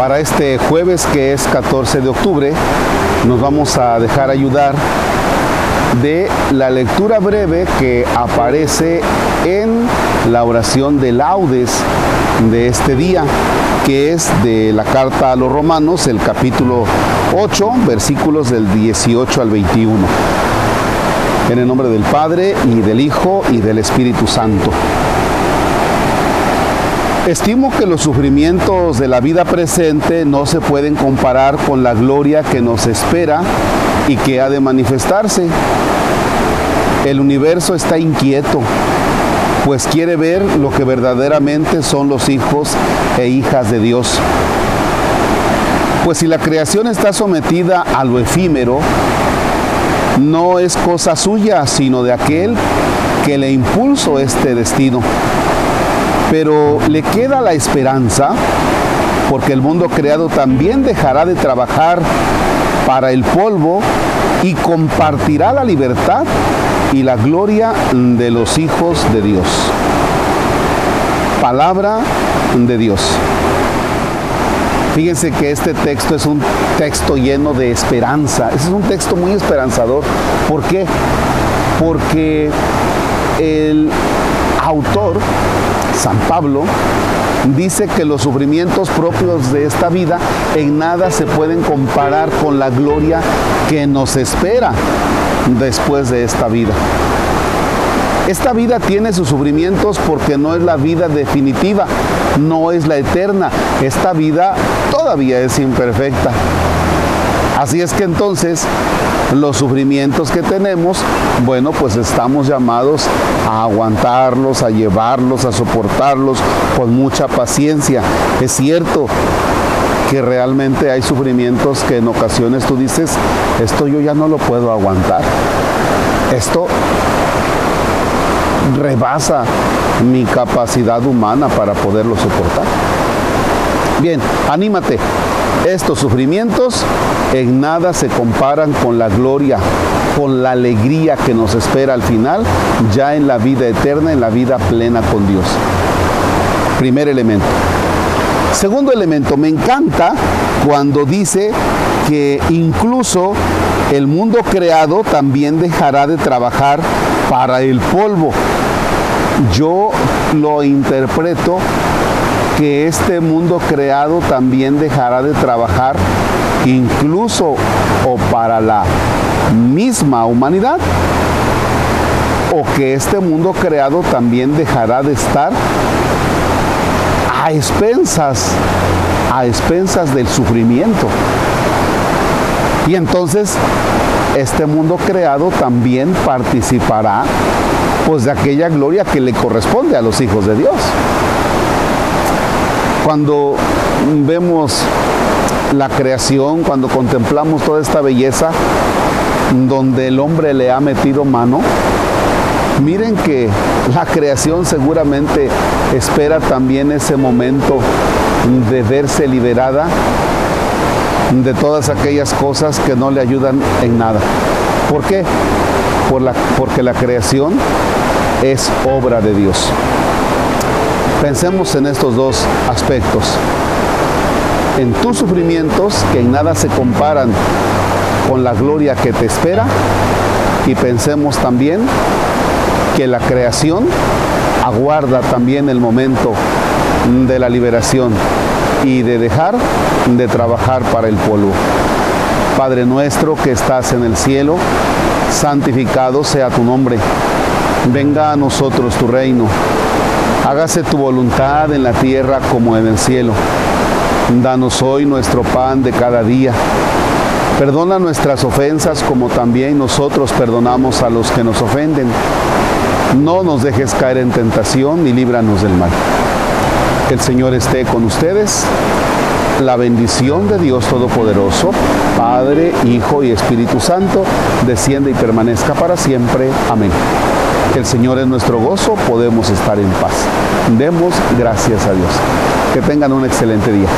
Para este jueves que es 14 de octubre, nos vamos a dejar ayudar de la lectura breve que aparece en la oración de laudes de este día, que es de la carta a los romanos, el capítulo 8, versículos del 18 al 21. En el nombre del Padre y del Hijo y del Espíritu Santo. Estimo que los sufrimientos de la vida presente no se pueden comparar con la gloria que nos espera y que ha de manifestarse. El universo está inquieto, pues quiere ver lo que verdaderamente son los hijos e hijas de Dios. Pues si la creación está sometida a lo efímero, no es cosa suya, sino de aquel que le impulsó este destino pero le queda la esperanza porque el mundo creado también dejará de trabajar para el polvo y compartirá la libertad y la gloria de los hijos de Dios. Palabra de Dios. Fíjense que este texto es un texto lleno de esperanza. es un texto muy esperanzador. ¿Por qué? Porque el autor San Pablo dice que los sufrimientos propios de esta vida en nada se pueden comparar con la gloria que nos espera después de esta vida. Esta vida tiene sus sufrimientos porque no es la vida definitiva, no es la eterna. Esta vida todavía es imperfecta. Así es que entonces los sufrimientos que tenemos, bueno, pues estamos llamados a aguantarlos, a llevarlos, a soportarlos con mucha paciencia. Es cierto que realmente hay sufrimientos que en ocasiones tú dices, esto yo ya no lo puedo aguantar. Esto rebasa mi capacidad humana para poderlo soportar. Bien, anímate, estos sufrimientos en nada se comparan con la gloria, con la alegría que nos espera al final, ya en la vida eterna, en la vida plena con Dios. Primer elemento. Segundo elemento, me encanta cuando dice que incluso el mundo creado también dejará de trabajar para el polvo. Yo lo interpreto que este mundo creado también dejará de trabajar incluso o para la misma humanidad o que este mundo creado también dejará de estar a expensas, a expensas del sufrimiento. Y entonces este mundo creado también participará pues de aquella gloria que le corresponde a los hijos de Dios. Cuando vemos la creación, cuando contemplamos toda esta belleza donde el hombre le ha metido mano, miren que la creación seguramente espera también ese momento de verse liberada de todas aquellas cosas que no le ayudan en nada. ¿Por qué? Por la, porque la creación es obra de Dios. Pensemos en estos dos aspectos. En tus sufrimientos, que en nada se comparan con la gloria que te espera, y pensemos también que la creación aguarda también el momento de la liberación y de dejar de trabajar para el polvo. Padre nuestro que estás en el cielo, santificado sea tu nombre. Venga a nosotros tu reino Hágase tu voluntad en la tierra como en el cielo. Danos hoy nuestro pan de cada día. Perdona nuestras ofensas como también nosotros perdonamos a los que nos ofenden. No nos dejes caer en tentación y líbranos del mal. Que el Señor esté con ustedes. La bendición de Dios Todopoderoso, Padre, Hijo y Espíritu Santo, desciende y permanezca para siempre. Amén el Señor es nuestro gozo, podemos estar en paz. Demos gracias a Dios. Que tengan un excelente día.